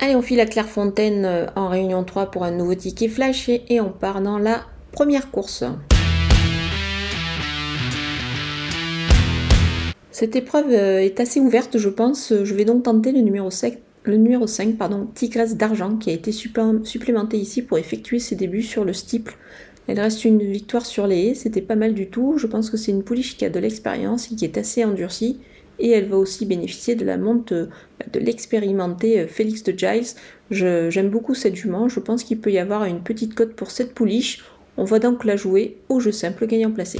Allez, on file à Clairefontaine euh, en réunion 3 pour un nouveau ticket flash et on part dans la première course. Cette épreuve euh, est assez ouverte, je pense. Je vais donc tenter le numéro 5, le numéro 5 pardon, Tigresse d'argent, qui a été supplémenté ici pour effectuer ses débuts sur le steeple. Elle reste une victoire sur les haies, c'était pas mal du tout. Je pense que c'est une pouliche qui a de l'expérience et qui est assez endurcie. Et elle va aussi bénéficier de la monte euh, de l'expérimenté euh, Félix de Giles. J'aime beaucoup cette jument, je pense qu'il peut y avoir une petite cote pour cette pouliche. On va donc la jouer au jeu simple gagnant placé.